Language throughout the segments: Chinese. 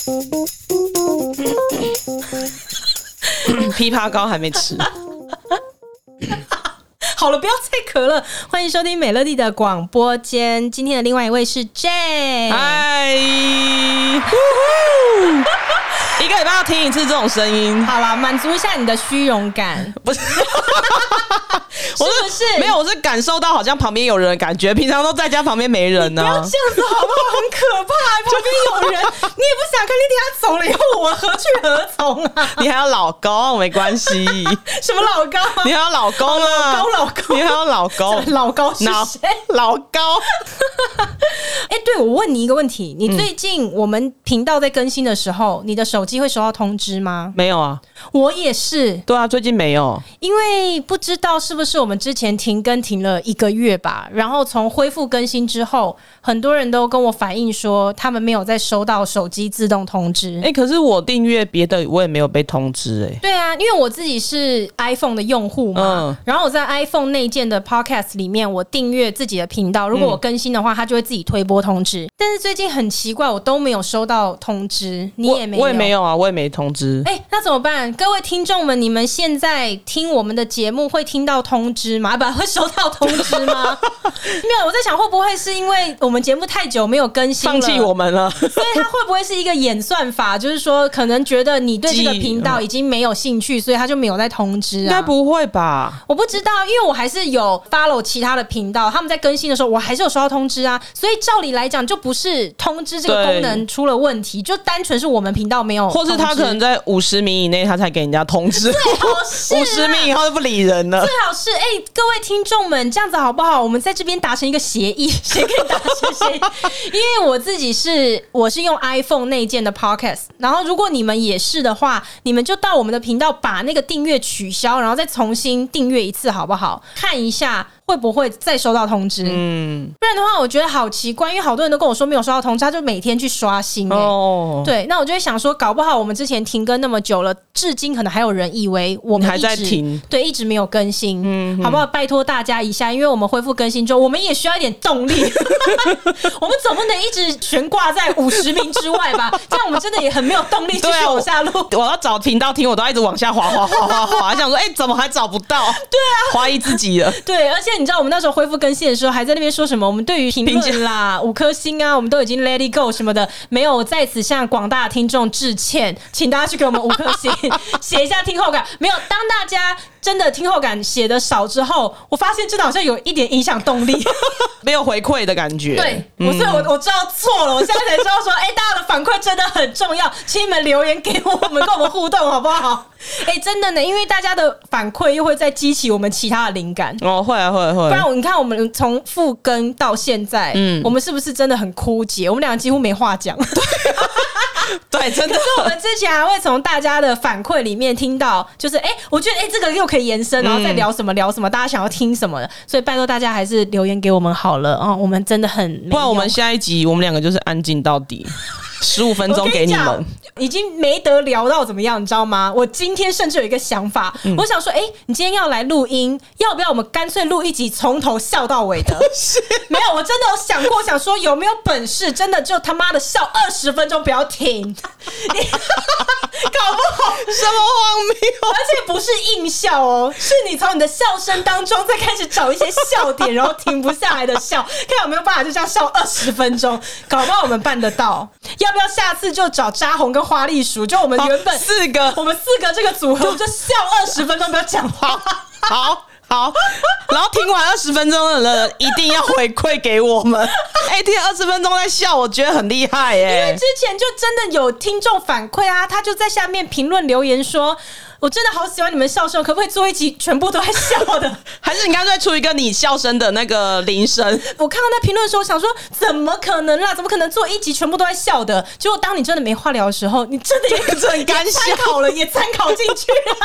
枇杷膏还没吃。好了，不要再咳了。欢迎收听美乐蒂的广播间。今天的另外一位是 J。嗨，一个礼拜要听一次这种声音。好了，满足一下你的虚荣感。不是。我是没有？我是感受到好像旁边有人的感觉。平常都在家旁边没人呢、啊。不要这样子好不好？很可怕，旁边有人，你也不想看。你等下走了以后，我何去何从啊？你还有老公没关系。什么老公？你还有老公啊？老高老公，你还有老公？老高是谁？老高。哎、欸，对，我问你一个问题：你最近我们频道在更新的时候，你的手机会收到通知吗？没有啊，我也是。对啊，最近没有，因为不知道是不是我们之前停更停了一个月吧，然后从恢复更新之后，很多人都跟我反映说，他们没有再收到手机自动通知。哎、欸，可是我订阅别的，我也没有被通知、欸。哎，对啊，因为我自己是 iPhone 的用户嘛，嗯、然后我在 iPhone 内建的 Podcast 里面，我订阅自己的频道，如果我更新的话，它就会自己推播通知。但是最近很奇怪，我都没有收到通知，你也没有，我，我也没有啊，我也没通知。哎、欸，那怎么办？各位听众们，你们现在听我们的节目会听到通知吗？不，会收到通知吗？没有，我在想会不会是因为我们节目太久没有更新，放弃我们了，所以他会不会是一个演算法？就是说，可能觉得你对这个频道已经没有兴趣，所以他就没有再通知啊？应该不会吧？我不知道，因为我还是有 follow 其他的频道，他们在更新的时候，我还是有收到通知啊。所以照理来讲，就不是通知这个功能出了问题，就单纯是我们频道没有，或是他可能在五十米以内，他才给人家通知，最好是 五十米以后就不理人了。最好是哎、欸，各位听众们，这样子好不好？我们在这边达成一个协议，谁可以达成协议？因为我自己是我是用 iPhone 内建的 Podcast，然后如果你们也是的话，你们就到我们的频道把那个订阅取消，然后再重新订阅一次，好不好？看一下。会不会再收到通知？嗯，不然的话，我觉得好奇怪，因为好多人都跟我说没有收到通知，他就每天去刷新、欸。哦，对，那我就会想说，搞不好我们之前停更那么久了，至今可能还有人以为我们还在停，对，一直没有更新。嗯，好不好？拜托大家一下，因为我们恢复更新之后，我们也需要一点动力。我们总不能一直悬挂在五十名之外吧？这样我们真的也很没有动力继续往下录。我要找频道听，我都要一直往下滑滑滑滑滑，想说，哎、欸，怎么还找不到？对啊，怀疑自己了。对，而且。你知道我们那时候恢复更新的时候，还在那边说什么？我们对于评论啦、五颗星啊，我们都已经 let it go 什么的，没有在此向广大听众致歉，请大家去给我们五颗星，写一下听后感。没有，当大家。真的听后感写的少之后，我发现真的好像有一点影响动力，没有回馈的感觉。对，我所以我我知道错了，我现在才知道说，哎、欸，大家的反馈真的很重要，请你们留言给我们，跟我们互动好不好？哎、欸，真的呢，因为大家的反馈又会再激起我们其他的灵感。哦，会啊，会啊会啊。不然我你看，我们从复更到现在，嗯，我们是不是真的很枯竭？我们两个几乎没话讲。对，真的。可是我们之前还会从大家的反馈里面听到，就是哎、欸，我觉得哎、欸，这个又可以延伸，然后再聊什么聊什么，大家想要听什么的，所以拜托大家还是留言给我们好了啊、哦，我们真的很。不然我们下一集我们两个就是安静到底。十五分钟给你们，已经没得聊到怎么样，你知道吗？我今天甚至有一个想法，嗯、我想说，哎、欸，你今天要来录音，要不要我们干脆录一集从头笑到尾的？是没有，我真的有想过，想说有没有本事，真的就他妈的笑二十分钟不要停，你搞不好什么荒谬，而且不是硬笑哦，是你从你的笑声当中再开始找一些笑点，然后停不下来的笑，看有没有办法就这样笑二十分钟，搞不好我们办得到，要。要不要下次就找扎红跟花栗鼠？就我们原本四个，我们四个这个组合，就笑二十分钟，不要讲话。好好，然后听完二十分钟的人一定要回馈给我们。哎、欸，听二十分钟在笑，我觉得很厉害耶、欸。因为之前就真的有听众反馈啊，他就在下面评论留言说。我真的好喜欢你们笑声，可不可以做一集全部都在笑的？还是你干脆出一个你笑声的那个铃声？我看到那评论的时候，想说怎么可能啦？怎么可能做一集全部都在笑的？结果当你真的没话聊的时候，你真的也很干笑考了，也参考进去了。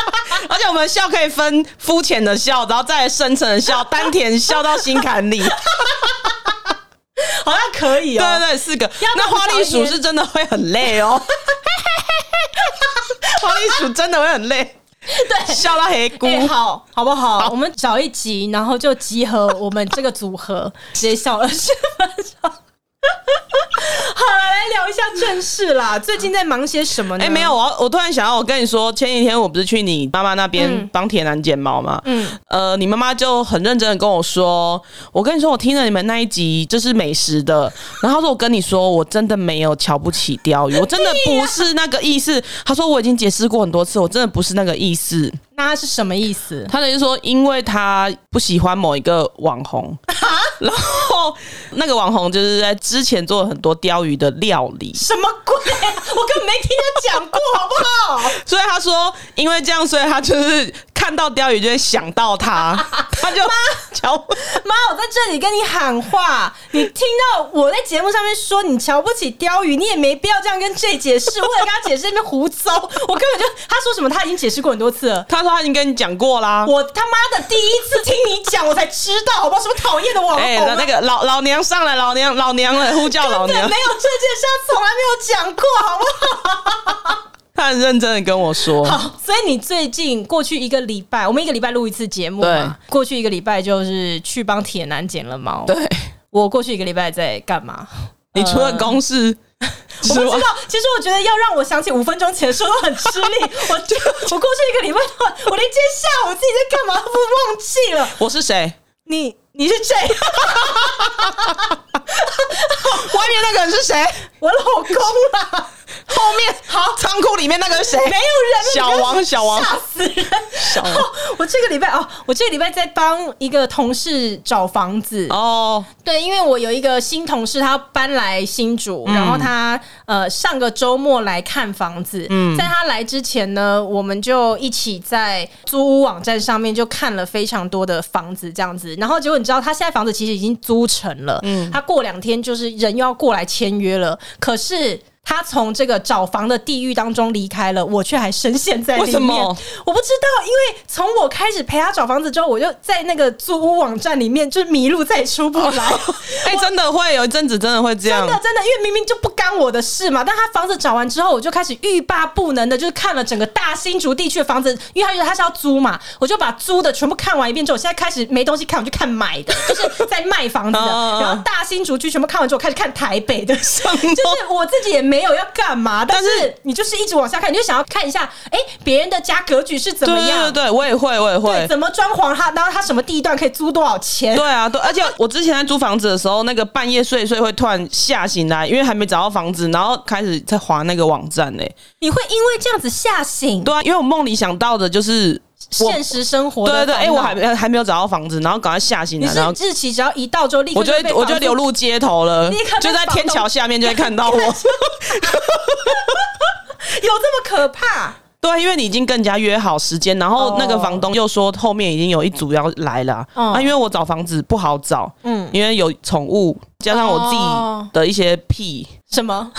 而且我们笑可以分肤浅的笑，然后再深层的笑，丹田笑到心坎里，好像可以哦。对对对，四个。那花栗鼠是真的会很累哦。花栗鼠真的会很累，对，笑到黑咕、欸，好好不好？好，我们找一集，然后就集合我们这个组合，直接笑二十分钟。好了，来聊一下正事啦。最近在忙些什么呢？哎、欸，没有，我我突然想到，我跟你说，前几天我不是去你妈妈那边帮铁男剪毛吗？嗯，呃，你妈妈就很认真的跟我说，我跟你说，我听了你们那一集就是美食的，然后说我跟你说，我真的没有瞧不起钓鱼，我真的不是那个意思。他说我已经解释过很多次，我真的不是那个意思。那他是什么意思？他等于说，因为他不喜欢某一个网红，然后那个网红就是在之前做了很多鲷鱼的料理。什么鬼？我根本没听他讲过，好不好？所以他说，因为这样，所以他就是。看到鲷鱼就会想到他，他就妈瞧 妈，我在这里跟你喊话，你听到我在节目上面说你瞧不起鯛鱼，你也没必要这样跟 J 解释，或者跟他解释那边胡诌。我根本就他说什么他已经解释过很多次了，他说他已经跟你讲过啦。我他妈的第一次听你讲，我才知道，好不好？什么讨厌的网红？哎、欸，那个老老娘上来，老娘老娘了，呼叫老娘，没有这件事，他从来没有讲过，好不好？他很认真的跟我说，好，所以你最近过去一个礼拜，我们一个礼拜录一次节目嘛，对，过去一个礼拜就是去帮铁男剪了毛。对，我过去一个礼拜在干嘛？你除了公事，呃、我不知道。其实我觉得要让我想起五分钟前的时候都很吃力。我我过去一个礼拜，我连今天下午自己在干嘛都忘记了。我是谁？你你是谁？外面那个人是谁？我老公啊。后面好，仓库里面那个是谁？没有人，小王，小王，吓死人！小王，我这个礼拜哦，我这个礼拜在帮一个同事找房子哦。对，因为我有一个新同事，他搬来新竹，嗯、然后他呃上个周末来看房子。嗯，在他来之前呢，我们就一起在租屋网站上面就看了非常多的房子，这样子。然后结果你知道，他现在房子其实已经租成了。嗯，他过两天就是人又要过来签约了，可是。他从这个找房的地狱当中离开了，我却还深陷在里面。为什么？我不知道，因为从我开始陪他找房子之后，我就在那个租屋网站里面就是迷路，再也出不来。哎、欸，真的会有一阵子，真的会这样。真的，真的，因为明明就不干我的事嘛。但他房子找完之后，我就开始欲罢不能的，就是看了整个大新竹地区的房子，因为他觉得他是要租嘛，我就把租的全部看完一遍之后，我现在开始没东西看，我就看买的，就是在卖房子的。然后大新竹区全部看完之后，开始看台北的，就是我自己也没。没有要干嘛，但是你就是一直往下看，你就想要看一下，哎，别人的家格局是怎么样？对对对，我也会，我也会。怎么装潢？它，然后它什么地段可以租多少钱？对啊，对，而且我之前在租房子的时候，那个半夜睡一睡会突然吓醒来，因为还没找到房子，然后开始在划那个网站呢。你会因为这样子吓醒？对啊，因为我梦里想到的就是。现实生活的对对对，哎、欸，我还还没有找到房子，然后赶快吓醒了。然后日期只要一到，就立刻就我就我就流入街头了，就在天桥下面就会看到我。有这么可怕？对，因为你已经跟人家约好时间，然后那个房东又说后面已经有一组要来了。嗯、啊，因为我找房子不好找，嗯，因为有宠物，加上我自己的一些癖。什么？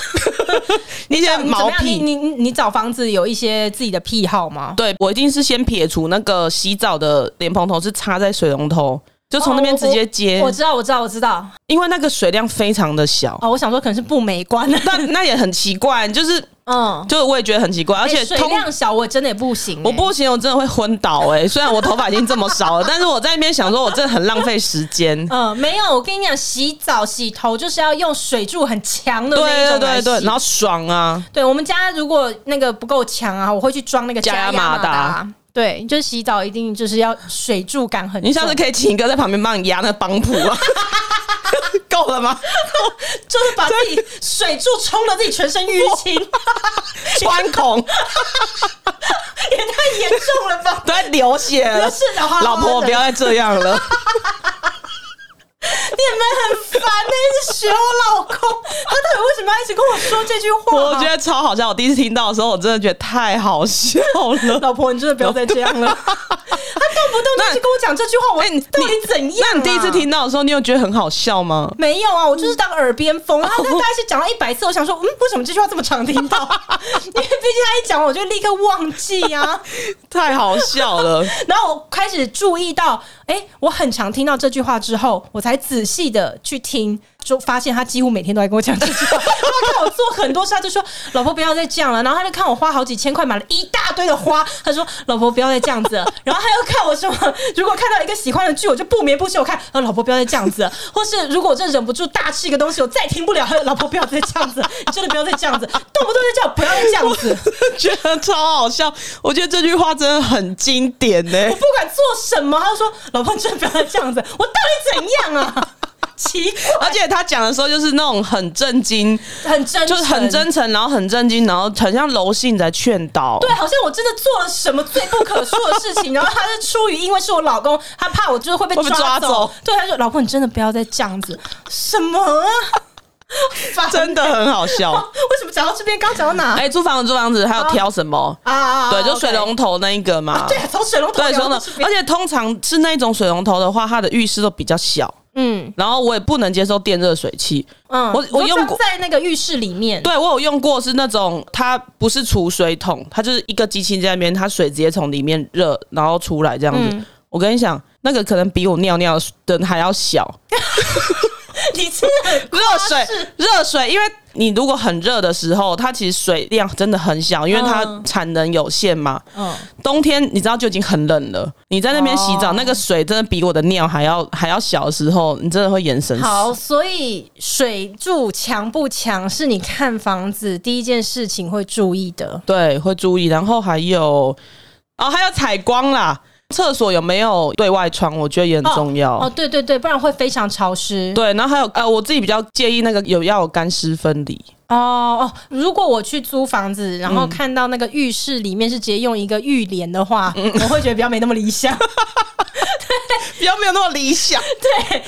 一些毛癖？你你你找房子有一些自己的癖好吗？对，我一定是先撇除那个洗澡的莲蓬头是插在水龙头，就从那边直接接。哦，我，我知道，我知道，我知道，因为那个水量非常的小。哦，我想说可能是不美观的，但那也很奇怪，就是。嗯，就是我也觉得很奇怪，而且水量小，我真的也不行，我不行，我真的会昏倒哎。虽然我头发已经这么少了，但是我在那边想说，我真的很浪费时间。嗯，没有，我跟你讲，洗澡洗头就是要用水柱很强的那种，对对对，然后爽啊。对，我们家如果那个不够强啊，我会去装那个加压马达。对，就洗澡一定就是要水柱感很。你下次可以请一个在旁边帮你压那个帮浦啊。够了吗？就是把自己水柱冲的自己全身淤青，穿孔，也太严重了吧？都在流血了。是的，老婆不要再这样了。你们很烦呢，一直学我老公，他到底为什么要一直跟我说这句话？我觉得超好笑。我第一次听到的时候，我真的觉得太好笑了。老婆，你真的不要再这样了。他动不动就是跟我讲这句话，我到底怎样？那你第一次听到的时候，你有觉得很好笑吗？没有啊，我就是当耳边风。他他大概是讲了一百次，我想说，嗯，为什么这句话这么常听到？因为毕竟他一讲，我就立刻忘记啊，太好笑了。然后我开始注意到，哎，我很常听到这句话之后，我才仔细的去听。就发现他几乎每天都在跟我讲这句话。他看我做很多事，他就说：“老婆不要再这样了。”然后他就看我花好几千块买了一大堆的花，他说：“老婆不要再这样子。”然后他又看我说：“如果看到一个喜欢的剧，我就不眠不休。”我看：“老婆不要再这样子。”或是如果我真忍不住大吃一个东西，我再停不了。老婆不要再这样子，你真的不要再这样子，动不动就叫我不要再这样子，觉得超好笑。我觉得这句话真的很经典呢、欸。我不管做什么，他就说：“老婆，你真的不要再这样子。”我到底怎样啊？奇怪，而且他讲的时候就是那种很震惊、很真，就是很真诚，然后很震惊，然后很像柔性在劝导。对，好像我真的做了什么罪不可恕的事情，然后他是出于因为是我老公，他怕我就是会被抓走。对，他说：“老婆，你真的不要再这样子。”什么啊？真的很好笑。为什么讲到这边？刚讲到哪？哎、欸，租房子，租房子，还有挑什么啊？啊对，就水龙头那一个嘛。啊对，从水龙头。对，水龙头。而且通常是那种水龙头的话，它的浴室都比较小。嗯，然后我也不能接受电热水器。嗯，我我用过在那个浴室里面。对，我有用过，是那种它不是储水桶，它就是一个机器在那边，它水直接从里面热，然后出来这样子。嗯、我跟你讲，那个可能比我尿尿的还要小。你吃热水，热水，因为你如果很热的时候，它其实水量真的很小，因为它产能有限嘛。嗯，冬天你知道就已经很冷了，你在那边洗澡，那个水真的比我的尿还要还要小的时候，你真的会眼神。好，所以水柱强不强是你看房子第一件事情会注意的。对，会注意，然后还有哦，还有采光啦。厕所有没有对外窗？我觉得也很重要。哦，哦，对对对，不然会非常潮湿。对，然后还有呃，我自己比较介意那个有要有干湿分离。哦哦，如果我去租房子，然后看到那个浴室里面是直接用一个浴帘的话，嗯、我会觉得比较没那么理想。比较没有那么理想，对，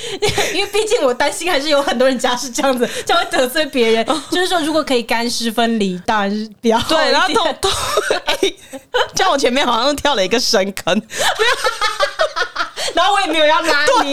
因为毕竟我担心还是有很多人家是这样子，这样会得罪别人。就是说，如果可以干湿分离，当然是比较好。对，然后痛痛，哎，像我前面好像跳了一个深坑，然后我也没有要拉你。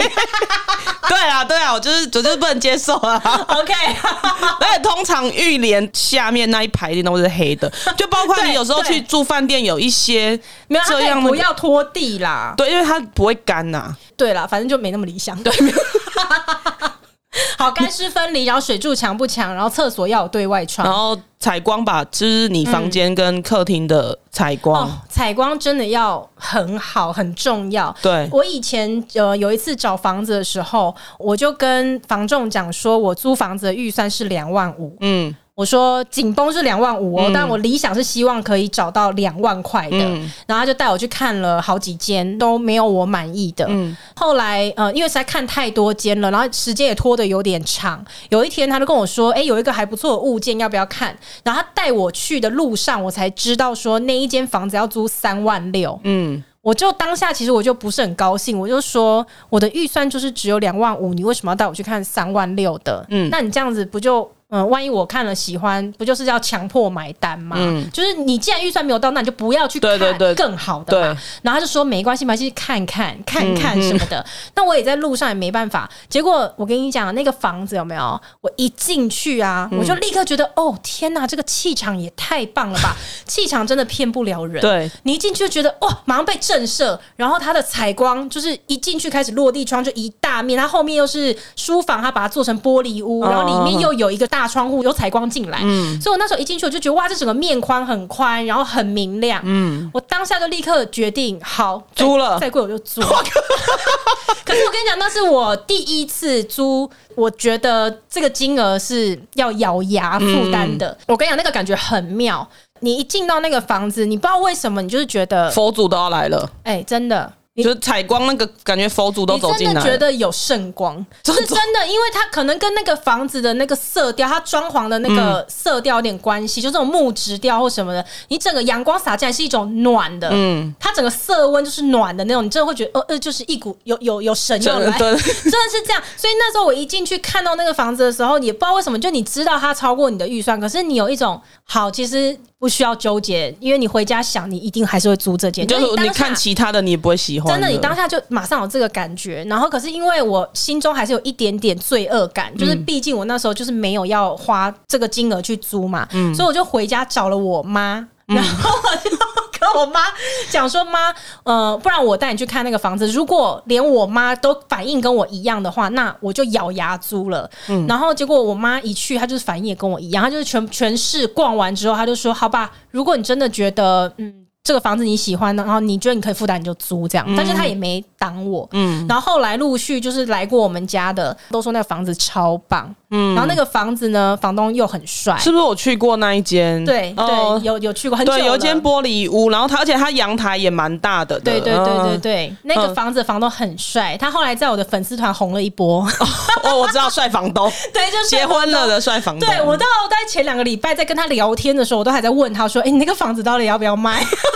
对啊，对啊，我就是我就是不能接受啊。OK，而且通常浴帘下面那一排一定都是黑的，就包括你有时候去住饭店，有一些没有这样不要拖地啦。对，因为它不会干呐。对啦，反正就没那么理想。对，好，干湿分离，然后水柱强不强，然后厕所要有对外窗，然后采光吧，就是你房间跟客厅的采光，采、嗯哦、光真的要很好，很重要。对，我以前呃有一次找房子的时候，我就跟房仲讲说，我租房子的预算是两万五。嗯。我说紧绷是两万五哦，但我理想是希望可以找到两万块的。嗯、然后他就带我去看了好几间，都没有我满意的。嗯、后来呃，因为实在看太多间了，然后时间也拖得有点长。有一天他就跟我说：“哎，有一个还不错的物件，要不要看？”然后他带我去的路上，我才知道说那一间房子要租三万六。嗯，我就当下其实我就不是很高兴，我就说我的预算就是只有两万五，你为什么要带我去看三万六的？嗯，那你这样子不就？嗯，万一我看了喜欢，不就是要强迫买单吗？嗯，就是你既然预算没有到，那你就不要去看更好的嘛。然后他就说没关系嘛，去看看看看什么的。那我也在路上也没办法。结果我跟你讲，那个房子有没有？我一进去啊，我就立刻觉得，哦天哪，这个气场也太棒了吧！气场真的骗不了人。对，你一进去就觉得，哦，马上被震慑。然后它的采光就是一进去开始落地窗就一大面，它后面又是书房，它把它做成玻璃屋，然后里面又有一个大。窗户有采光进来，嗯，所以我那时候一进去我就觉得哇，这整个面宽很宽，然后很明亮，嗯，我当下就立刻决定好租了，再贵我就租。可是我跟你讲，那是我第一次租，我觉得这个金额是要咬牙负担的。嗯、我跟你讲，那个感觉很妙，你一进到那个房子，你不知道为什么，你就是觉得佛祖都要来了，哎、欸，真的。就是采光那个感觉，佛祖都走进来，真的觉得有圣光，是真的，因为它可能跟那个房子的那个色调，它装潢的那个色调有点关系，就这种木质调或什么的，你整个阳光洒进来是一种暖的，嗯，它整个色温就是暖的那种，你真的会觉得，呃呃，就是一股有有有神要来，真的是这样。所以那时候我一进去看到那个房子的时候，也不知道为什么，就你知道它超过你的预算，可是你有一种好，其实。不需要纠结，因为你回家想，你一定还是会租这件。就是你看其他的，你也不会喜欢。真的，你当下就马上有这个感觉。然后，可是因为我心中还是有一点点罪恶感，就是毕竟我那时候就是没有要花这个金额去租嘛，嗯、所以我就回家找了我妈，然后我就。跟我妈讲说：“妈，呃，不然我带你去看那个房子。如果连我妈都反应跟我一样的话，那我就咬牙租了。嗯”然后结果我妈一去，她就是反应也跟我一样，她就是全全市逛完之后，她就说：“好吧，如果你真的觉得嗯。”这个房子你喜欢的，然后你觉得你可以负担，你就租这样。嗯、但是他也没挡我。嗯。然后后来陆续就是来过我们家的，都说那个房子超棒。嗯。然后那个房子呢，房东又很帅。是不是我去过那一间？对对，有有去过很久。对，有一间玻璃屋，然后他而且他阳台也蛮大的。对对对对对，嗯、那个房子房东很帅。他后来在我的粉丝团红了一波。哦，我知道帅房东。对，就是结婚了的帅房东。对，我到在前两个礼拜在跟他聊天的时候，我都还在问他说：“哎，你那个房子到底要不要卖？”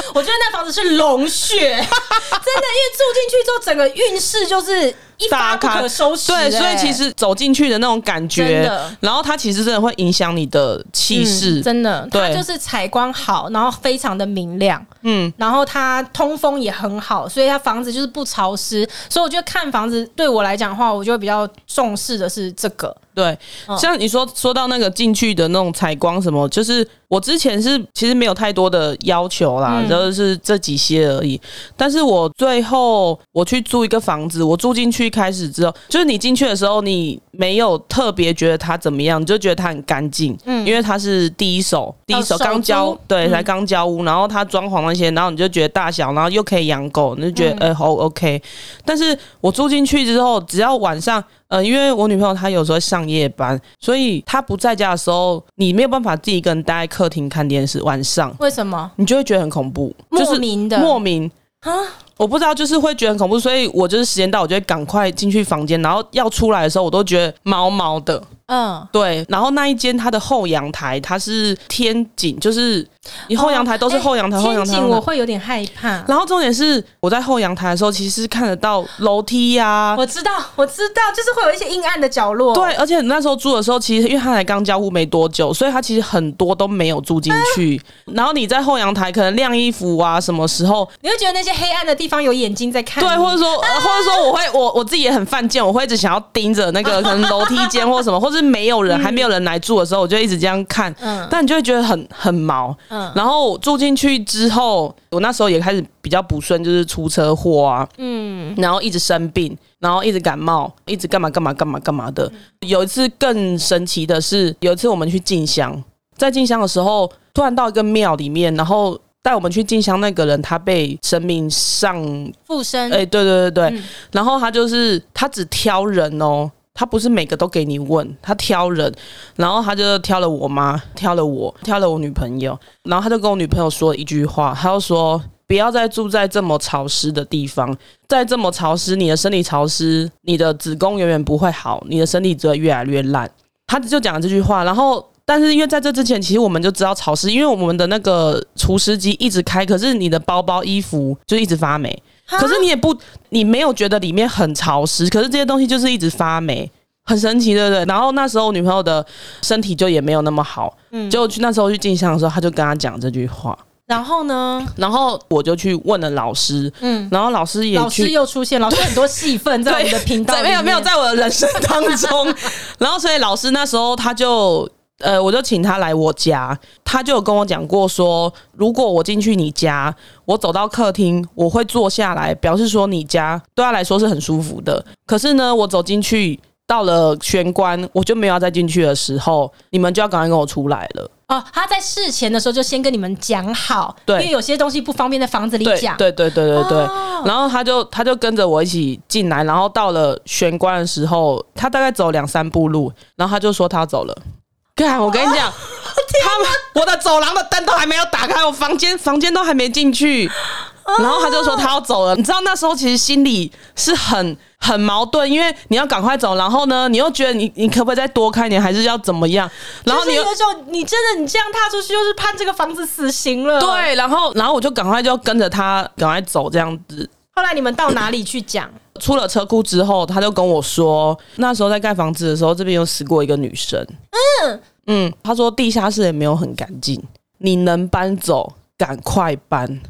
我觉得那房子是龙穴，真的，因为住进去之后，整个运势就是。一发不可收拾，欸，对，所以其实走进去的那种感觉，然后它其实真的会影响你的气势，嗯，真的，对，它就是采光好，然后非常的明亮，嗯，然后它通风也很好，所以它房子就是不潮湿，所以我觉得看房子对我来讲的话，我就会比较重视的是这个。对，像你说说到那个进去的那种采光什么，就是我之前是其实没有太多的要求啦，就是这几些而已。但是我最后我去租一个房子，我住进去开始之后，就是你进去的时候，你没有特别觉得它怎么样，你就觉得它很干净，嗯，因为它是第一手，第一手刚交，对，才刚交屋，然后它装潢那些，然后你就觉得大小，然后又可以养狗，你就觉得呃好 OK。但是我住进去之后，只要晚上。呃，因为我女朋友她有时候上夜班，所以她不在家的时候，你没有办法自己一个人待在客厅看电视。晚上为什么？你就会觉得很恐怖，莫名的，莫名啊。我不知道，就是会觉得很恐怖，所以我就是时间到，我就会赶快进去房间，然后要出来的时候，我都觉得毛毛的。嗯，对。然后那一间它的后阳台，它是天井，就是你后阳台都是后阳台，后阳台。我会有点害怕。然后重点是我在后阳台的时候，其实看得到楼梯呀。我知道，我知道，就是会有一些阴暗的角落。对，而且那时候住的时候，其实因为他才刚交屋没多久，所以他其实很多都没有住进去。然后你在后阳台可能晾衣服啊，什么时候你会觉得那些黑暗的地方。有眼睛在看，对，或者说，或者说，我会，我我自己也很犯贱，我会一直想要盯着那个可能楼梯间或什么，或是没有人，还没有人来住的时候，我就一直这样看。嗯，但你就会觉得很很毛。嗯，然后住进去之后，我那时候也开始比较不顺，就是出车祸啊，嗯，然后一直生病，然后一直感冒，一直干嘛干嘛干嘛干嘛的。有一次更神奇的是，有一次我们去进香，在进香的时候，突然到一个庙里面，然后。带我们去进香那个人，他被神明上附身。哎，对对对对，嗯、然后他就是他只挑人哦，他不是每个都给你问，他挑人，然后他就挑了我妈，挑了我，挑了我女朋友，然后他就跟我女朋友说了一句话，他就说不要再住在这么潮湿的地方，在这么潮湿，你的身体潮湿，你的子宫永远不会好，你的身体只会越来越烂。他就讲了这句话，然后。但是因为在这之前，其实我们就知道潮湿，因为我们的那个除湿机一直开，可是你的包包、衣服就一直发霉。可是你也不，你没有觉得里面很潮湿，可是这些东西就是一直发霉，很神奇，对不对？然后那时候女朋友的身体就也没有那么好，嗯，就去那时候去进香的时候，他就跟他讲这句话。然后呢？然后我就去问了老师，嗯，然后老师也去，老师又出现，老师很多戏份在我们的频道，没有没有在我的人生当中。然后所以老师那时候他就。呃，我就请他来我家，他就有跟我讲过说，如果我进去你家，我走到客厅，我会坐下来，表示说你家对他来说是很舒服的。可是呢，我走进去到了玄关，我就没有要再进去的时候，你们就要赶快跟我出来了。哦，他在事前的时候就先跟你们讲好，对，因为有些东西不方便在房子里讲。对对对对对。哦、然后他就他就跟着我一起进来，然后到了玄关的时候，他大概走两三步路，然后他就说他走了。看，我跟你讲，哦、他们我的走廊的灯都还没有打开，我房间房间都还没进去，然后他就说他要走了。你知道那时候其实心里是很很矛盾，因为你要赶快走，然后呢，你又觉得你你可不可以再多开点，还是要怎么样？然后你有时候你真的你这样踏出去，就是判这个房子死刑了。对，然后然后我就赶快就跟着他赶快走这样子。后来你们到哪里去讲？出了车库之后，他就跟我说，那时候在盖房子的时候，这边有死过一个女生。嗯嗯，他说地下室也没有很干净，你能搬走赶快搬。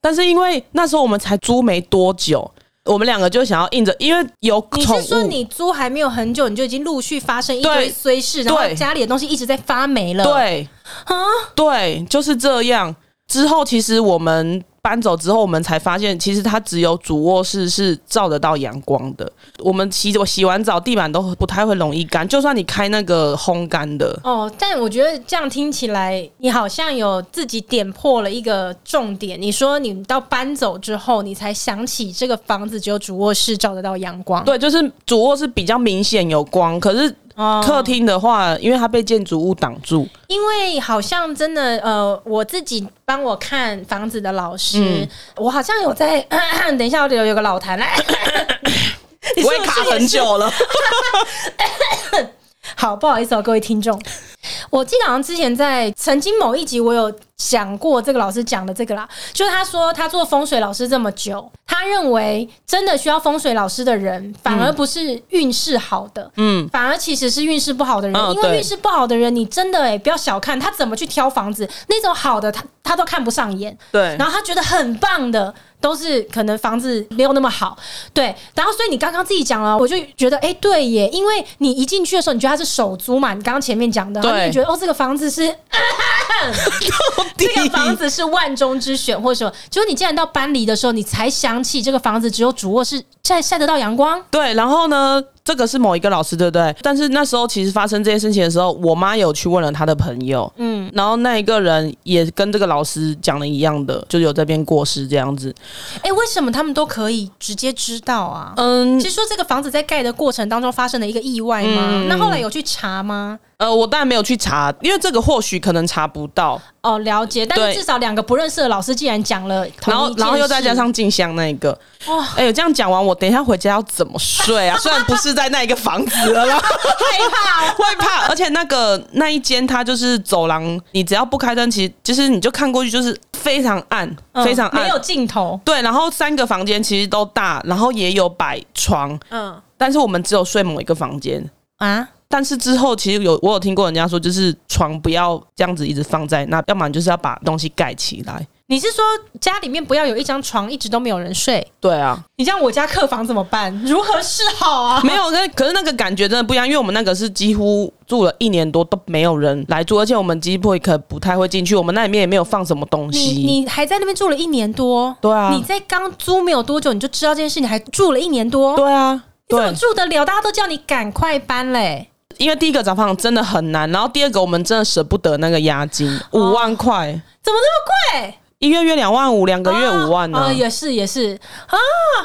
但是因为那时候我们才租没多久，我们两个就想要硬着，因为有。你是说你租还没有很久，你就已经陆续发生一堆衰事，然后家里的东西一直在发霉了？对啊，对，就是这样。之后，其实我们。搬走之后，我们才发现，其实它只有主卧室是照得到阳光的。我们洗我洗完澡，地板都不太会容易干，就算你开那个烘干的。哦，但我觉得这样听起来，你好像有自己点破了一个重点。你说你到搬走之后，你才想起这个房子只有主卧室照得到阳光。对，就是主卧室比较明显有光，可是。客厅的话，因为它被建筑物挡住。因为好像真的，呃，我自己帮我看房子的老师，嗯、我好像有在。咳 咳等一下，我有有个老谭来，我也卡很久了。好，不好意思哦，各位听众。我记得好像之前在曾经某一集，我有讲过这个老师讲的这个啦，就是他说他做风水老师这么久，他认为真的需要风水老师的人，反而不是运势好的，嗯，反而其实是运势不好的人，因为运势不好的人，你真的哎，不要小看他怎么去挑房子，那种好的他他都看不上眼，对，然后他觉得很棒的。都是可能房子没有那么好，对，然后所以你刚刚自己讲了，我就觉得哎、欸，对耶，因为你一进去的时候，你觉得它是首租嘛，你刚刚前面讲的，对然后你觉得哦，这个房子是，底 这个房子是万中之选，或者什么，结果你竟然到搬离的时候，你才想起这个房子只有主卧是晒晒得到阳光，对，然后呢？这个是某一个老师，对不对？但是那时候其实发生这件事情的时候，我妈有去问了她的朋友，嗯，然后那一个人也跟这个老师讲了一样的，就有这边过世这样子。哎，为什么他们都可以直接知道啊？嗯，其实说这个房子在盖的过程当中发生了一个意外吗？嗯，那后来有去查吗？呃，我当然没有去查，因为这个或许可能查不到。哦，了解。但是至少两个不认识的老师既然讲了，然后然后又再加上静香那一个，哇，哎呦，这样讲完，我等一下回家要怎么睡啊？虽然不是在那一个房子了啦，害怕，会怕。而且那个那一间，它就是走廊，你只要不开灯，其实就是你就看过去就是非常暗，嗯、非常暗，没有尽头。对，然后三个房间其实都大，然后也有摆床，嗯，但是我们只有睡某一个房间啊。但是之后其实有我有听过人家说，就是床不要这样子一直放在那，要么就是要把东西盖起来。你是说家里面不要有一张床一直都没有人睡？对啊，你像我家客房怎么办？如何是好啊？没有，那可是那个感觉真的不一样，因为我们那个是几乎住了一年多都没有人来住，而且我们机会可不太会进去，我们那里面也没有放什么东西。你你还在那边住了一年多？对啊，你在刚租没有多久你就知道这件事，你还住了一年多？对啊，你怎么住得了？大家都叫你赶快搬嘞。因为第一个找房真的很难，然后第二个我们真的舍不得那个押金五万块，怎么那么贵？一个月两万五，两个月五万呢？啊，也是也是啊，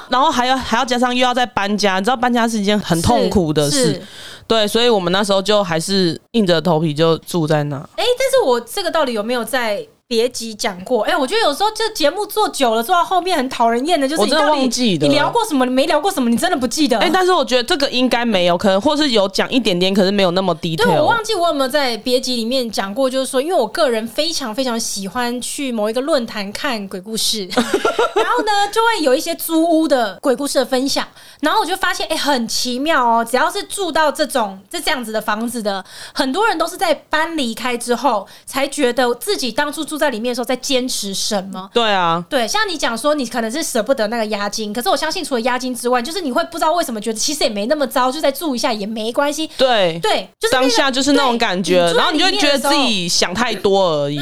然后还要还要加上又要再搬家，你知道搬家是一件很痛苦的事，对，所以我们那时候就还是硬着头皮就住在那。哎，但是我这个到底有没有在？别集讲过，哎、欸，我觉得有时候这节目做久了，做到后面很讨人厌的，就是你到底我真的忘记的，你聊过什么，你没聊过什么，你真的不记得。哎、欸，但是我觉得这个应该没有，可能或是有讲一点点，可是没有那么 detail。对，我忘记我有没有在别集里面讲过，就是说，因为我个人非常非常喜欢去某一个论坛看鬼故事，然后呢，就会有一些租屋的鬼故事的分享，然后我就发现，哎、欸，很奇妙哦，只要是住到这种这这样子的房子的，很多人都是在搬离开之后，才觉得自己当初住在里面的时候在接。坚持什么？对啊，对，像你讲说，你可能是舍不得那个押金，可是我相信除了押金之外，就是你会不知道为什么觉得其实也没那么糟，就再住一下也没关系。对对，就是当下就是那种感觉，然后你就会觉得自己想太多而已。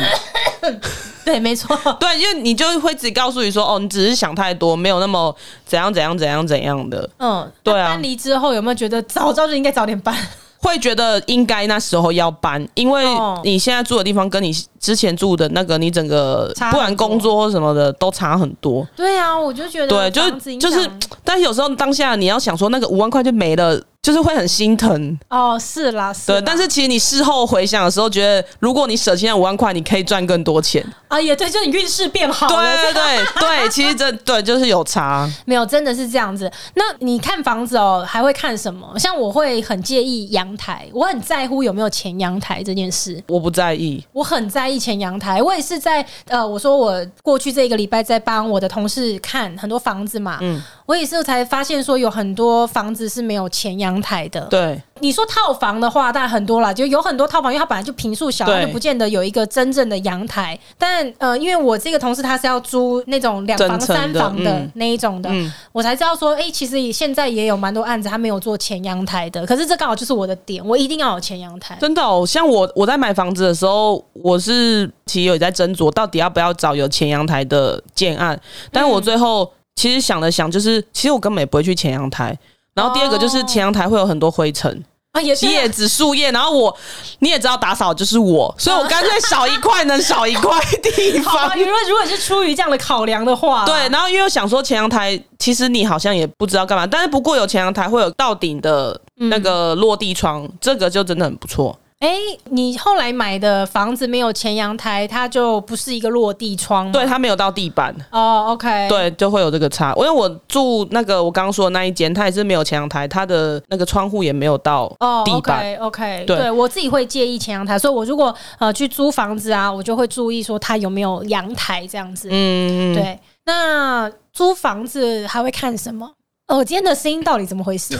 对，没错，对，因为你就会自己告诉你说，哦，你只是想太多，没有那么怎样怎样怎样怎样的。嗯，对啊。搬离之后有没有觉得早知道就应该早点搬？会觉得应该那时候要搬，因为你现在住的地方跟你之前住的那个，你整个不然工作或什么的都差很多。对啊，我就觉得对，就是就是，但是有时候当下你要想说那个五万块就没了。就是会很心疼哦，是啦，是啦。对，但是其实你事后回想的时候，觉得如果你舍弃那五万块，你可以赚更多钱啊，也对，就你运势变好了。对对对 对，其实这对就是有差，没有真的是这样子。那你看房子哦，还会看什么？像我会很介意阳台，我很在乎有没有前阳台这件事。我不在意，我很在意前阳台。我也是在呃，我说我过去这一个礼拜在帮我的同事看很多房子嘛，嗯，我也是才发现说有很多房子是没有前阳阳台的。对，你说套房的话，当然很多了，就有很多套房，因为它本来就平数小，它就不见得有一个真正的阳台。但呃，因为我这个同事他是要租那种两房三房的那一种的，嗯、我才知道说，哎、欸，其实现在也有蛮多案子他没有做前阳台的。可是这刚好就是我的点，我一定要有前阳台。真的哦，像我我在买房子的时候，我是其实有在斟酌到底要不要找有前阳台的建案，但是我最后其实想了想，就是其实我根本也不会去前阳台。然后第二个就是前阳台会有很多灰尘啊，叶子、树叶。然后我你也知道打扫就是我，所以我干脆少一块能少一块地方。因为如果是出于这样的考量的话，对。然后因为我想说前阳台，其实你好像也不知道干嘛，但是不过有前阳台会有到顶的那个落地窗，嗯、这个就真的很不错。哎，你后来买的房子没有前阳台，它就不是一个落地窗吗？对，它没有到地板。哦，OK，对，就会有这个差。因为我住那个我刚刚说的那一间，它也是没有前阳台，它的那个窗户也没有到地板。哦，OK，OK，对，对我自己会介意前阳台，所以我如果呃去租房子啊，我就会注意说它有没有阳台这样子。嗯，对。那租房子还会看什么？哦，今天的声音到底怎么回事？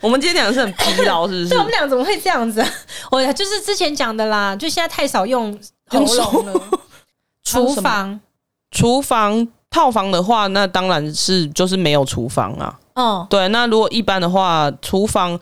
我们今天讲的是很疲劳，是不是？对，我们俩怎么会这样子？我就是之前讲的啦，就现在太少用喉咙了。厨房，厨房套房的话，那当然是就是没有厨房啊。哦，对，那如果一般的话，厨房。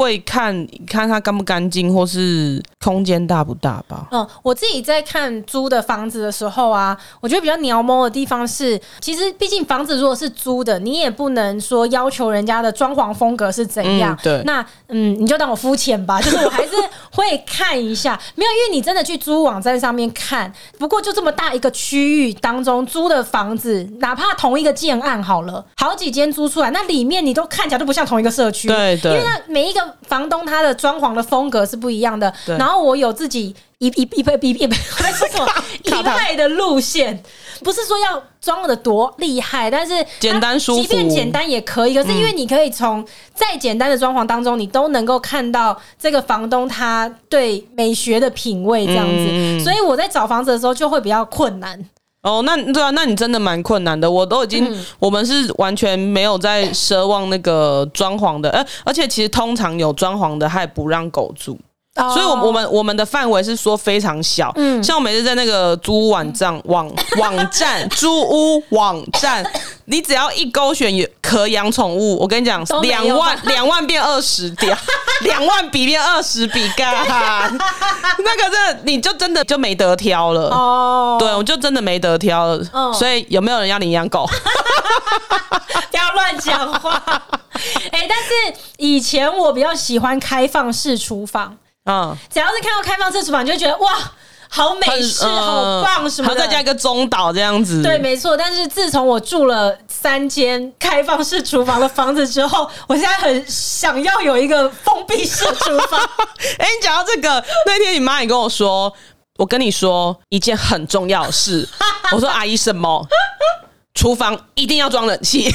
会看看它干不干净，或是空间大不大吧。嗯，我自己在看租的房子的时候啊，我觉得比较鸟摸的地方是，其实毕竟房子如果是租的，你也不能说要求人家的装潢风格是怎样。嗯、对，那嗯，你就当我肤浅吧，就是我还是会看一下。没有，因为你真的去租网站上面看，不过就这么大一个区域当中租的房子，哪怕同一个建案好了，好几间租出来，那里面你都看起来都不像同一个社区。对对，因为那每一个。房东他的装潢的风格是不一样的，然后我有自己一一一派一一派 一派的路线，不是说要装的多厉害，但是简单舒服，即便简单也可以。可是因为你可以从再简单的装潢当中，你都能够看到这个房东他对美学的品味这样子，嗯、所以我在找房子的时候就会比较困难。哦，那对啊，那你真的蛮困难的。我都已经，嗯、我们是完全没有在奢望那个装潢的，呃，而且其实通常有装潢的，还不让狗住。所以，我我们我们的范围是说非常小，嗯，像我每次在那个租屋网站网网站租屋网站，你只要一勾选有可养宠物，我跟你讲，两万两万变二十点，两万比变二十比干，那个真的你就真的就没得挑了哦，对，我就真的没得挑了，所以有没有人要你养狗？不要乱讲话，哎，但是以前我比较喜欢开放式厨房。嗯，只要是看到开放式厨房，就会觉得哇，好美式，呃、好棒什么的。还再加一个中岛这样子，对，没错。但是自从我住了三间开放式厨房的房子之后，我现在很想要有一个封闭式厨房。哎、欸，你讲到这个，那天你妈也跟我说，我跟你说一件很重要的事。我说阿姨什么？厨房一定要装冷气。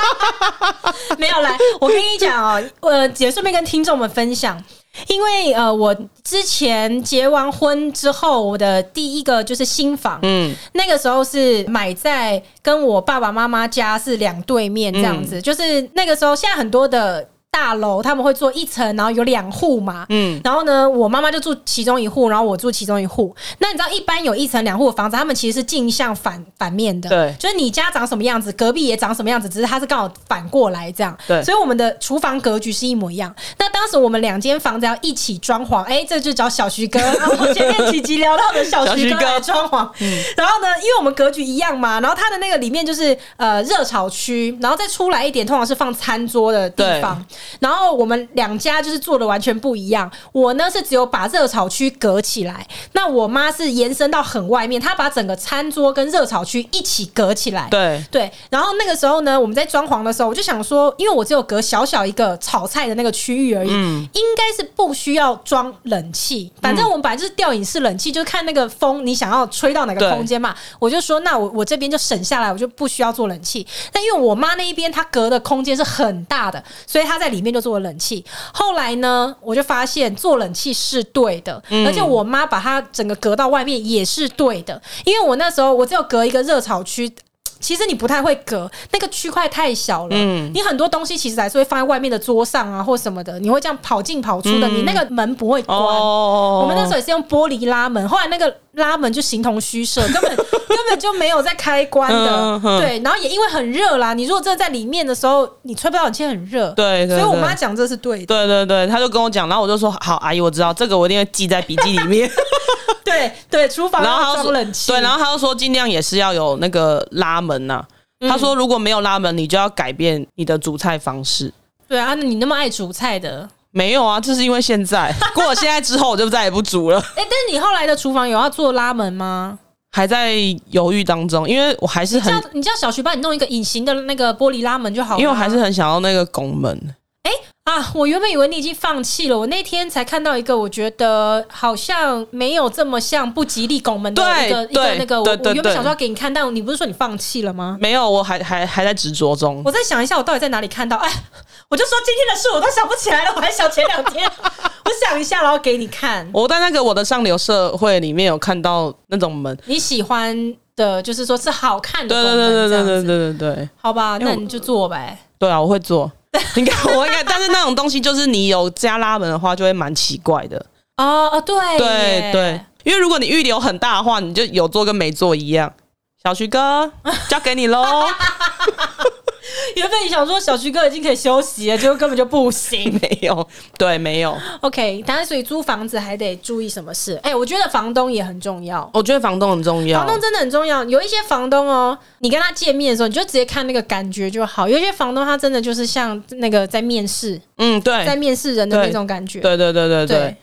没有来，我跟你讲哦，呃，也顺便跟听众们分享。因为呃，我之前结完婚之后，我的第一个就是新房，嗯，那个时候是买在跟我爸爸妈妈家是两对面这样子，嗯、就是那个时候，现在很多的。大楼他们会做一层，然后有两户嘛，嗯，然后呢，我妈妈就住其中一户，然后我住其中一户。那你知道，一般有一层两户的房子，他们其实是镜像反反面的，对，就是你家长什么样子，隔壁也长什么样子，只是它是刚好反过来这样，对。所以我们的厨房格局是一模一样。那当时我们两间房子要一起装潢，哎，这就找小徐哥，然后前面几集聊到的小徐哥来装潢。嗯，然后呢，因为我们格局一样嘛，然后它的那个里面就是呃热炒区，然后再出来一点，通常是放餐桌的地方。然后我们两家就是做的完全不一样。我呢是只有把热炒区隔起来，那我妈是延伸到很外面，她把整个餐桌跟热炒区一起隔起来。对对。然后那个时候呢，我们在装潢的时候，我就想说，因为我只有隔小小一个炒菜的那个区域而已，嗯，应该是不需要装冷气。反正我们本来就是吊影式冷气，就是看那个风你想要吹到哪个空间嘛。我就说，那我我这边就省下来，我就不需要做冷气。但因为我妈那一边她隔的空间是很大的，所以她在里面就做了冷气，后来呢，我就发现做冷气是对的，嗯、而且我妈把它整个隔到外面也是对的，因为我那时候我只有隔一个热炒区，其实你不太会隔，那个区块太小了。嗯，你很多东西其实还是会放在外面的桌上啊，或什么的，你会这样跑进跑出的，嗯、你那个门不会关。哦，我们那时候也是用玻璃拉门，后来那个拉门就形同虚设，根本 根本就没有在开关的。对，然后也因为很热啦，你如果真的在里面的时候，你吹不到冷气很热。对，所以我妈讲这是对的。对对对，她就跟我讲，然后我就说好，阿姨我知道这个，我一定会记在笔记里面。对对，厨房要装冷气。对，然后他就说尽量也是要有那个拉门呐、啊。嗯、他说如果没有拉门，你就要改变你的煮菜方式。对啊，那你那么爱煮菜的？没有啊，这是因为现在 过了现在之后，我就再也不煮了。哎、欸，但是你后来的厨房有要做拉门吗？还在犹豫当中，因为我还是很你叫，你叫小徐帮你弄一个隐形的那个玻璃拉门就好了。因为我还是很想要那个拱门。哎、欸、啊！我原本以为你已经放弃了，我那天才看到一个，我觉得好像没有这么像不吉利拱门的一个一个那个。我我原本想说要给你看，但你不是说你放弃了吗？没有，我还还还在执着中。我再想一下，我到底在哪里看到？哎，我就说今天的事我都想不起来了，我还想前两天。我想一下，然后给你看。我在那个我的上流社会里面有看到那种门，你喜欢的，就是说是好看的拱门，对对对对对对对对。好吧，那你就做呗。对啊，我会做。应该我应该，但是那种东西就是你有加拉门的话，就会蛮奇怪的。哦哦，对对对，因为如果你预留很大的话，你就有做跟没做一样。小徐哥，交给你喽。原本你想说小徐哥已经可以休息了，结果根本就不行。没有，对，没有。OK，当然，所以租房子还得注意什么事？哎、欸，我觉得房东也很重要。我觉得房东很重要，房东真的很重要。有一些房东哦，你跟他见面的时候，你就直接看那个感觉就好。有一些房东他真的就是像那个在面试，嗯，对，在面试人的那种感觉。对对对对对。对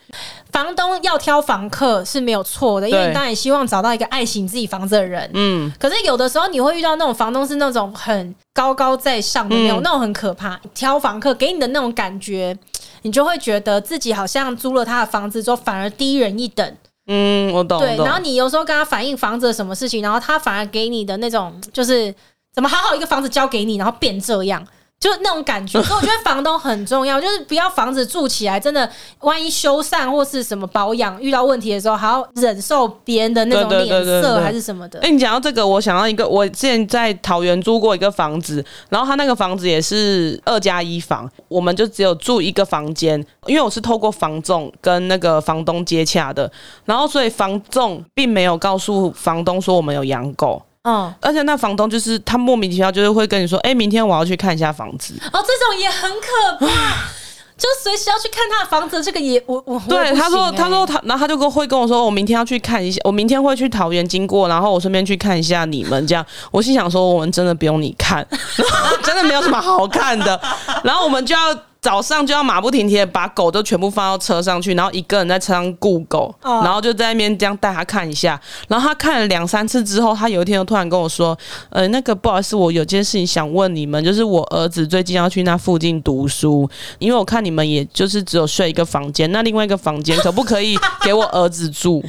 房东要挑房客是没有错的，因为你当然也希望找到一个爱惜你自己房子的人。嗯，可是有的时候你会遇到那种房东是那种很高高在上的那种，嗯、那种很可怕。挑房客给你的那种感觉，你就会觉得自己好像租了他的房子之后反而低人一等。嗯，我懂。对，然后你有时候跟他反映房子的什么事情，然后他反而给你的那种就是怎么好好一个房子交给你，然后变这样。就那种感觉，所以我觉得房东很重要，就是不要房子住起来真的，万一修缮或是什么保养遇到问题的时候，还要忍受别人的那种脸色还是什么的。哎，你讲到这个，我想到一个，我之前在桃园租过一个房子，然后他那个房子也是二加一房，我们就只有住一个房间，因为我是透过房仲跟那个房东接洽的，然后所以房仲并没有告诉房东说我们有养狗。嗯，而且那房东就是他莫名其妙，就是会跟你说，哎、欸，明天我要去看一下房子。哦，这种也很可怕，就随时要去看他的房子。这个也我我对、欸、他说他说他，然后他就跟会跟我说，我明天要去看一下，我明天会去桃园经过，然后我顺便去看一下你们这样。我心想说，我们真的不用你看，真的没有什么好看的。然后我们就要。早上就要马不停蹄的把狗都全部放到车上去，然后一个人在车上顾狗，然后就在那边这样带他看一下。然后他看了两三次之后，他有一天又突然跟我说：“呃，那个不好意思，我有件事情想问你们，就是我儿子最近要去那附近读书，因为我看你们也就是只有睡一个房间，那另外一个房间可不可以给我儿子住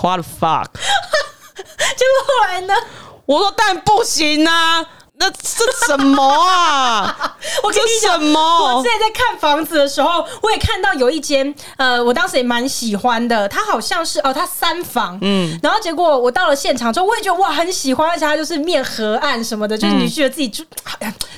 ？”What the fuck？结果后来呢？我说：“但不行啊。”那这什么啊？我跟你讲，什么？我之前在看房子的时候，我也看到有一间，呃，我当时也蛮喜欢的。它好像是哦，它三房，嗯，然后结果我到了现场之后，我也觉得哇，很喜欢，而且它就是面河岸什么的，就是你觉得自己就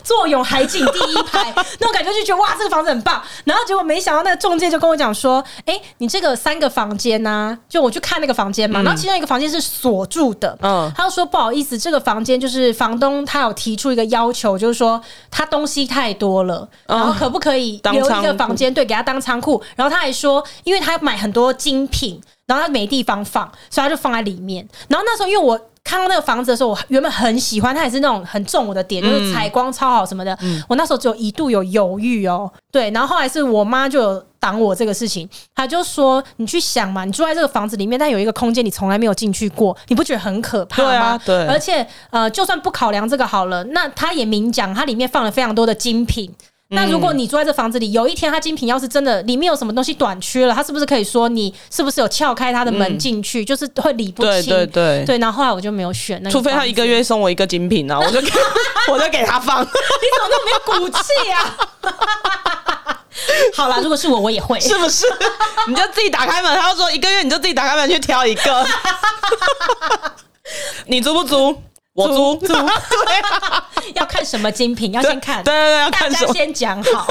坐拥海景第一排 那种感觉，就觉得哇，这个房子很棒。然后结果没想到那个中介就跟我讲说，哎，你这个三个房间呢，就我去看那个房间嘛，然后其中一个房间是锁住的，嗯，他就说不好意思，这个房间就是房东他有提。提出一个要求，就是说他东西太多了，然后可不可以留一个房间，对，给他当仓库。然后他还说，因为他买很多精品，然后他没地方放，所以他就放在里面。然后那时候，因为我。看到那个房子的时候，我原本很喜欢，它也是那种很重我的点，就是采光超好什么的。嗯、我那时候只有一度有犹豫哦，对，然后后来是我妈就有挡我这个事情，他就说：“你去想嘛，你住在这个房子里面，但有一个空间你从来没有进去过，你不觉得很可怕吗？”对啊，对。而且呃，就算不考量这个好了，那他也明讲，它里面放了非常多的精品。那如果你住在这房子里，有一天他精品要是真的里面有什么东西短缺了，他是不是可以说你是不是有撬开他的门进去？嗯、就是会理不清。对对对，对。然后后来我就没有选那个，除非他一个月送我一个精品啊，我就给 我就给他放。你怎么那么没有骨气啊？好啦，如果是我，我也会，是不是？你就自己打开门，他就说一个月你就自己打开门去挑一个。你租不租？我租租，对啊，要看什么精品，要先看，对对对，要看先讲好。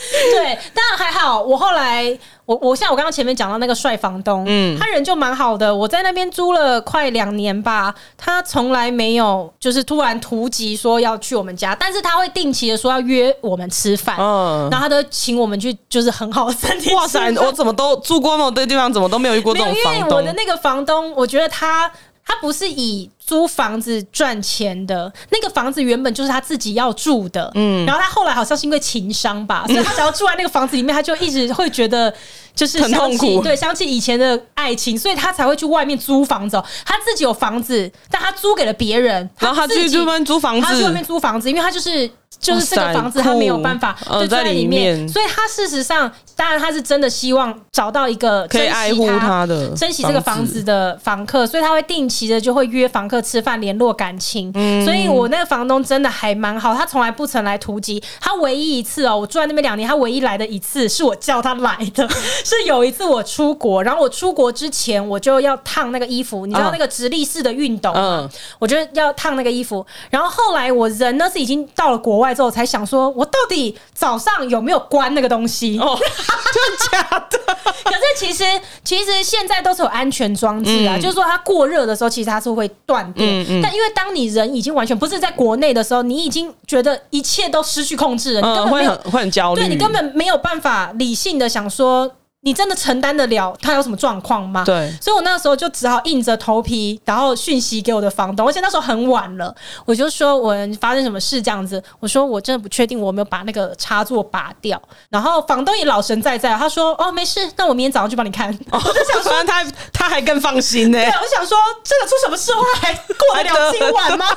对，当然还好。我后来，我我像我刚刚前面讲到那个帅房东，嗯，他人就蛮好的。我在那边租了快两年吧，他从来没有就是突然突击说要去我们家，但是他会定期的说要约我们吃饭，嗯，然后他都请我们去，就是很好的餐厅。哇塞，我怎么都住过那么多地方，怎么都没有遇过这种房东？因为我的那个房东，我觉得他。他不是以租房子赚钱的，那个房子原本就是他自己要住的，嗯，然后他后来好像是因为情商吧，所以他只要住在那个房子里面，他就一直会觉得就是很痛苦，对，想起以前的爱情，所以他才会去外面租房子。他自己有房子，但他租给了别人，然后他去外面租房子，他去外面租房子，因为他就是。就是这个房子，他没有办法就在里面，所以他事实上，当然他是真的希望找到一个可以爱护他的、珍惜这个房子的房客，所以他会定期的就会约房客吃饭，联络感情。所以我那个房东真的还蛮好，他从来不曾来突击。他唯一一次哦，我住在那边两年，他唯一来的一次是我叫他来的，是有一次我出国，然后我出国之前我就要烫那个衣服，你知道那个直立式的运动吗？我就要烫那个衣服，然后后来我人呢是已经到了国外。之后才想说，我到底早上有没有关那个东西？哦，真的假的？可是其实其实现在都是有安全装置啊，嗯、就是说它过热的时候，其实它是会断电。嗯嗯、但因为当你人已经完全不是在国内的时候，你已经觉得一切都失去控制了，你根本没有、嗯、会很会很焦虑，对你根本没有办法理性的想说。你真的承担得了他有什么状况吗？对，所以我那个时候就只好硬着头皮，然后讯息给我的房东，而且那时候很晚了，我就说我发生什么事这样子，我说我真的不确定我有没有把那个插座拔掉，然后房东也老神在在，他说哦没事，那我明天早上去帮你看。哦、我就想说他他还更放心呢，对，我想说这个出什么事还过得了今晚吗？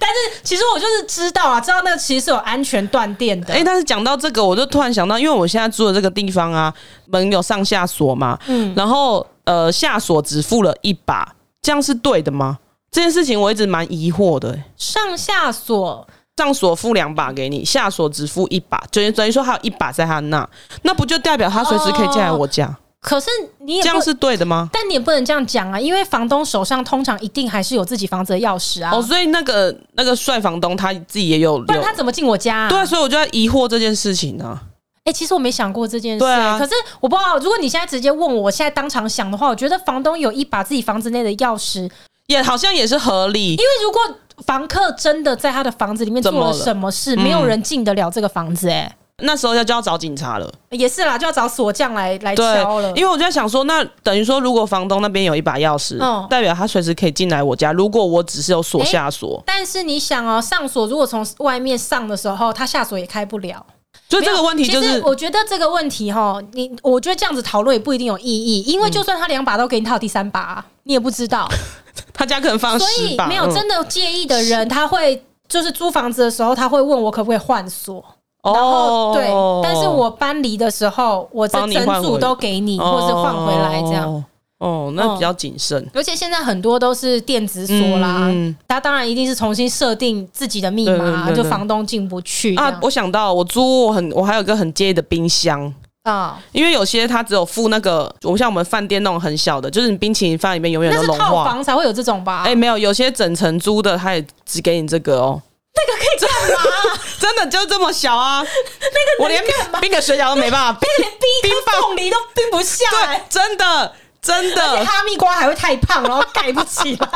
但是其实我就是知道啊，知道那个其实是有安全断电的。哎、欸，但是讲到这个，我就突然想到，因为我现在住的这个地方啊，门有上下锁嘛，嗯，然后呃下锁只付了一把，这样是对的吗？这件事情我一直蛮疑惑的、欸。上下锁，上锁付两把给你，下锁只付一把，就等于说还有一把在他那，那不就代表他随时可以进来我家？哦可是你也这样是对的吗？但你也不能这样讲啊，因为房东手上通常一定还是有自己房子的钥匙啊。哦，所以那个那个帅房东他自己也有，不然他怎么进我家啊？对啊，所以我就在疑惑这件事情呢。哎，其实我没想过这件事。对啊，可是我不知道，如果你现在直接问我，我现在当场想的话，我觉得房东有一把自己房子内的钥匙，也好像也是合理。因为如果房客真的在他的房子里面做了什么事，没有人进得了这个房子，哎。那时候要就要找警察了，也是啦，就要找锁匠来来敲了。因为我就在想说，那等于说，如果房东那边有一把钥匙，嗯，代表他随时可以进来我家。如果我只是有锁下锁，欸，但是你想哦，上锁如果从外面上的时候，他下锁也开不了。所以这个问题就是，我觉得这个问题哈，你我觉得这样子讨论也不一定有意义，因为就算他两把都给你，他有第三把，你也不知道。他家可能放所以没有真的介意的人，他会就是租房子的时候，他会问我可不可以换锁。然后对，但是我搬离的时候，我这整组都给你，或是换回来这样。哦，那比较谨慎。而且现在很多都是电子锁啦，他当然一定是重新设定自己的密码，就房东进不去啊。我想到我租我很我还有一个很介意的冰箱啊，因为有些它只有附那个，我像我们饭店那种很小的，就是你冰淇淋放里面永远都融化。套房才会有这种吧？哎，没有，有些整层租的，他也只给你这个哦。那个可以干嘛？真的就这么小啊？那个我连冰个水饺都没办法，冰连冰冰凤梨都冰不下来。真的真的，而且哈密瓜还会太胖，然后盖不起来。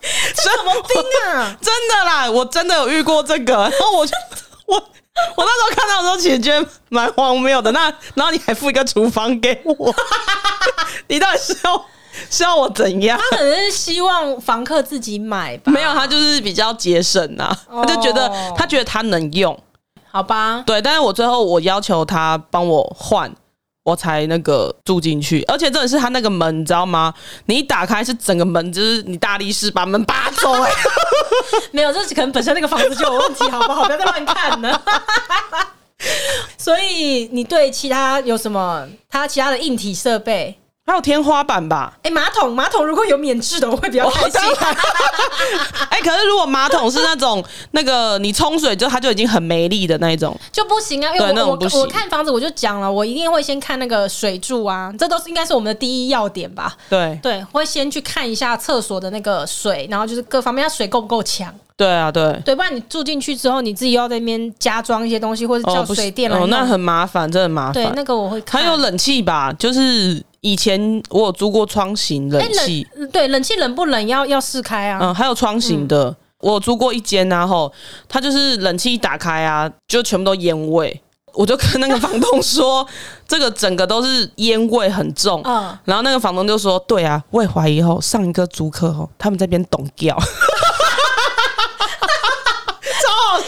这怎么冰啊？真的啦，我真的有遇过这个，然后我就 我我那时候看到的时候，其实觉得蛮荒谬的。那然后你还付一个厨房给我，你到底是要？是要我怎样？他可能是希望房客自己买吧。没有，他就是比较节省呐、啊。Oh. 他就觉得他觉得他能用，好吧？对，但是我最后我要求他帮我换，我才那个住进去。而且真的是他那个门，你知道吗？你一打开是整个门，就是你大力士把门拔走、欸。哎，没有，这是可能本身那个房子就有问题，好不好？不要再乱看了。所以你对其他有什么？他其他的硬体设备？还有天花板吧？哎、欸，马桶马桶如果有免治的，我会比较开心。哎、欸，可是如果马桶是那种那个你冲水就它就已经很没力的那一种，就不行啊。因为我我我看房子我就讲了，我一定会先看那个水柱啊，这都是应该是我们的第一要点吧？对对，会先去看一下厕所的那个水，然后就是各方面，它水够不够强？对啊，对对，不然你住进去之后，你自己要在那边加装一些东西，或者叫水电来哦，哦，那很麻烦，真的很麻烦。对，那个我会看。还有冷气吧，就是。以前我有租过窗型冷气，欸，对，冷气冷不冷要要试开啊。嗯，还有窗型的，嗯、我有租过一间，然后它就是冷气一打开啊，就全部都烟味。我就跟那个房东说，这个整个都是烟味很重。嗯，然后那个房东就说，对啊，我也怀疑后上一个租客吼，他们这边懂叫。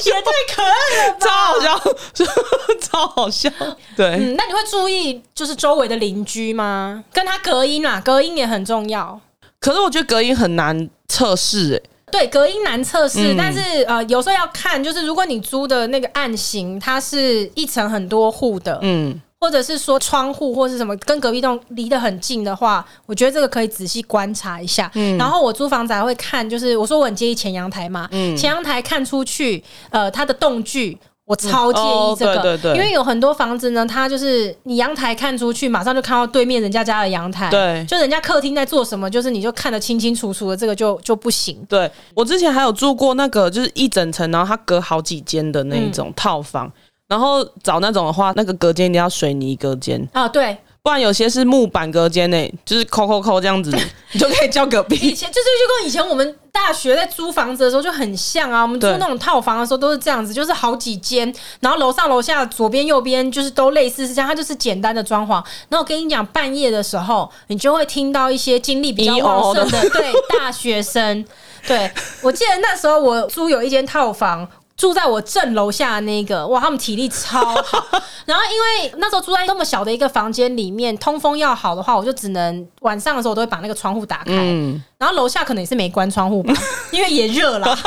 也太可爱了吧！超好笑，超好笑。对，嗯，那你会注意就是周围的邻居吗？跟他隔音啊，隔音也很重要。可是我觉得隔音很难测试，哎，对，隔音难测试，嗯、但是呃，有时候要看，就是如果你租的那个案型，它是一层很多户的，嗯。或者是说窗户或是什么跟隔壁栋离得很近的话，我觉得这个可以仔细观察一下。嗯，然后我租房子还会看，就是我说我很介意前阳台嘛，嗯，前阳台看出去，呃，它的栋距我超介意这个，嗯哦、对对对，因为有很多房子呢，它就是你阳台看出去，马上就看到对面人家家的阳台，对，就人家客厅在做什么，就是你就看得清清楚楚的，这个就就不行。对，我之前还有住过那个，就是一整层，然后它隔好几间的那种套房。嗯然后找那种的话，那个隔间一定要水泥隔间啊，对，不然有些是木板隔间呢，就是抠抠抠这样子，你就可以叫隔壁。以前就是就跟以前我们大学在租房子的时候就很像啊，我们租那种套房的时候都是这样子，就是好几间，然后楼上楼下左边右边就是都类似是这样，它就是简单的装潢。然后我跟你讲，半夜的时候你就会听到一些精力比较旺盛的，对大学生。对，我记得那时候我租有一间套房。住在我正楼下的那个，哇，他们体力超好。然后因为那时候住在那么小的一个房间里面，通风要好的话，我就只能晚上的时候我都会把那个窗户打开。嗯，然后楼下可能也是没关窗户吧，因为也热了。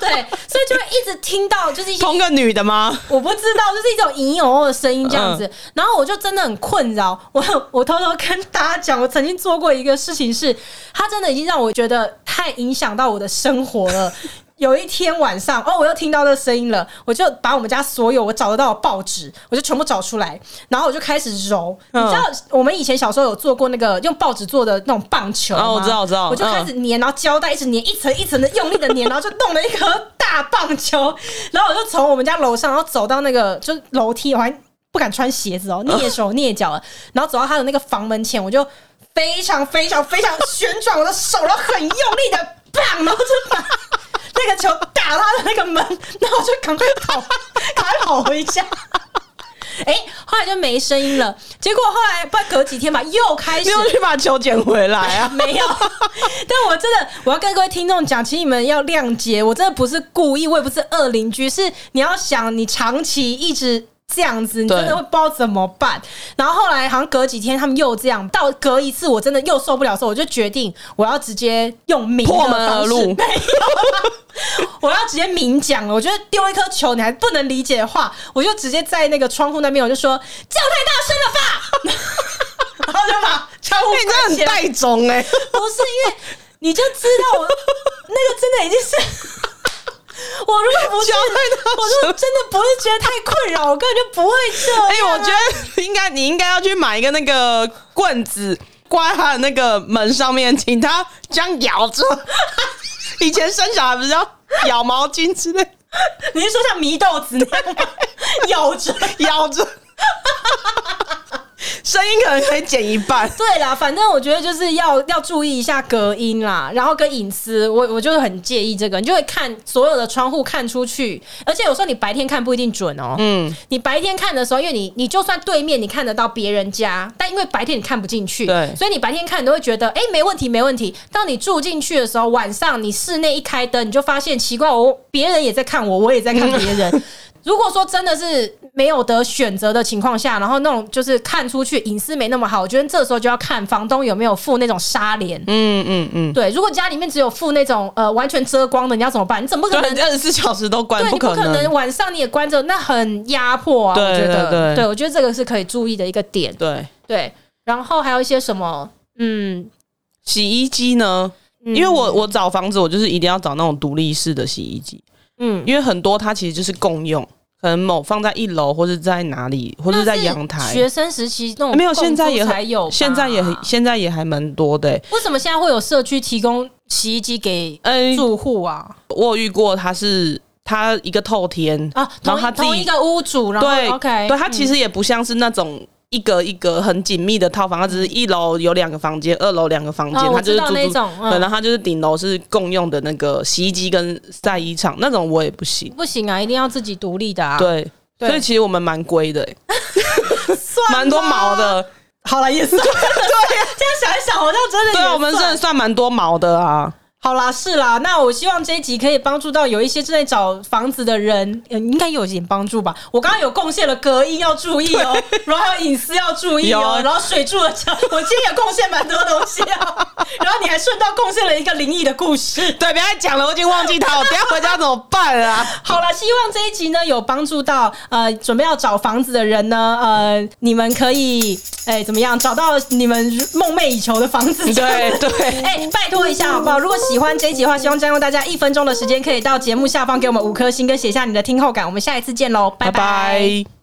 对，所以就会一直听到就是一些同个女的吗？我不知道，就是一种隐隐约约的声音这样子。然后我就真的很困扰。我我偷偷跟大家讲，我曾经做过一个事情是，它真的已经让我觉得太影响到我的生活了。有一天晚上，哦，我又听到这声音了，我就把我们家所有我找得到的报纸，我就全部找出来，然后我就开始揉。嗯、你知道我们以前小时候有做过那个用报纸做的那种棒球吗？哦，我知道，我知道。我就开始粘，然后胶带一直粘，一层一层的用力的粘，然后就弄了一颗大棒球。然后我就从我们家楼上，然后走到那个就是楼梯，我还不敢穿鞋子哦，蹑手蹑脚的，然后走到他的那个房门前，我就非常非常非常旋转我的手，然后很用力的棒，然后就把。那个球打他的那个门，然后我就赶快跑，赶快跑回家。哎、欸，后来就没声音了。结果后来不隔几天吧，又开始又去把球捡回来啊？没有。但我真的，我要跟各位听众讲，请你们要谅解，我真的不是故意，我也不是恶邻居，是你要想，你长期一直。这样子，你真的会不知道怎么办。然后后来好像隔几天他们又这样，到隔一次我真的又受不了的时候，我就决定我要直接用明的方式，破门而入，没有，我要直接明讲了。我觉得丢一颗球你还不能理解的话，我就直接在那个窗户那边，我就说叫太大声了吧，然后就把窗户关起来。你真的很带种哎，不是因为你就知道我那个真的已经是。我如果不觉得，我就真的不是觉得太困扰，我根本就不会这样。哎、欸，我觉得应该你应该要去买一个那个棍子，挂在他的那个门上面，请他这样咬着。以前生小孩不是要咬毛巾之类？你是说像祢豆子那样吗？咬着，咬着。声音可能可以减一半。对啦，反正我觉得就是要要注意一下隔音啦，然后跟隐私，我我就是很介意这个。你就会看所有的窗户看出去，而且有时候你白天看不一定准哦。嗯，你白天看的时候，因为你你就算对面你看得到别人家，但因为白天你看不进去，对，所以你白天看你都会觉得哎、欸、没问题没问题。当你住进去的时候，晚上你室内一开灯，你就发现奇怪，我别人也在看我，我也在看别人。如果说真的是没有得选择的情况下，然后那种就是看出去隐私没那么好，我觉得这时候就要看房东有没有附那种纱帘。嗯嗯嗯，对。如果家里面只有附那种呃完全遮光的，你要怎么办？你怎么可能 二十四小时都关？对，你不可能晚上你也关着，那很压迫啊。我觉得，对，对，对，我觉得这个是可以注意的一个点。对对。然后还有一些什么嗯，洗衣机呢？因为我我找房子，我就是一定要找那种独立式的洗衣机。嗯，因为很多它其实就是共用，可能某放在一楼或者在哪里，或者在阳台。学生时期那种没有，现在也还有，现在也现在也还蛮多的。为什么现在会有社区提供洗衣机给住户啊？我有遇过，他是他一个透天啊，然后他自己同一个屋主，然后对 OK，对他其实也不像是那种。一个一个很紧密的套房，它只是一楼有两个房间，二楼两个房间，它就是住那种。对，然后它就是顶楼是共用的那个洗衣机跟晒衣场那种，我也不行。不行啊，一定要自己独立的啊。对，所以其实我们蛮贵的，蛮多毛的。好了，也是 对，这样想一想，好像真的。对，我们真的算蛮多毛的啊。好啦，是啦，那我希望这一集可以帮助到有一些正在找房子的人，应该有一点帮助吧。我刚刚有贡献了隔音要注意哦，然后隐私要注意哦，然后水柱的墙，我今天也贡献蛮多东西啊。然后你还顺道贡献了一个灵异的故事，对，别再讲了，我已经忘记它，我等下回家怎么办啊？好了，希望这一集呢有帮助到呃准备要找房子的人呢，呃，你们可以哎怎么样找到你们梦寐以求的房子？对对，哎，拜托一下好不好？如果喜欢这一集的话，希望占用大家一分钟的时间，可以到节目下方给我们五颗星，跟写下你的听后感。我们下一次见喽，拜拜。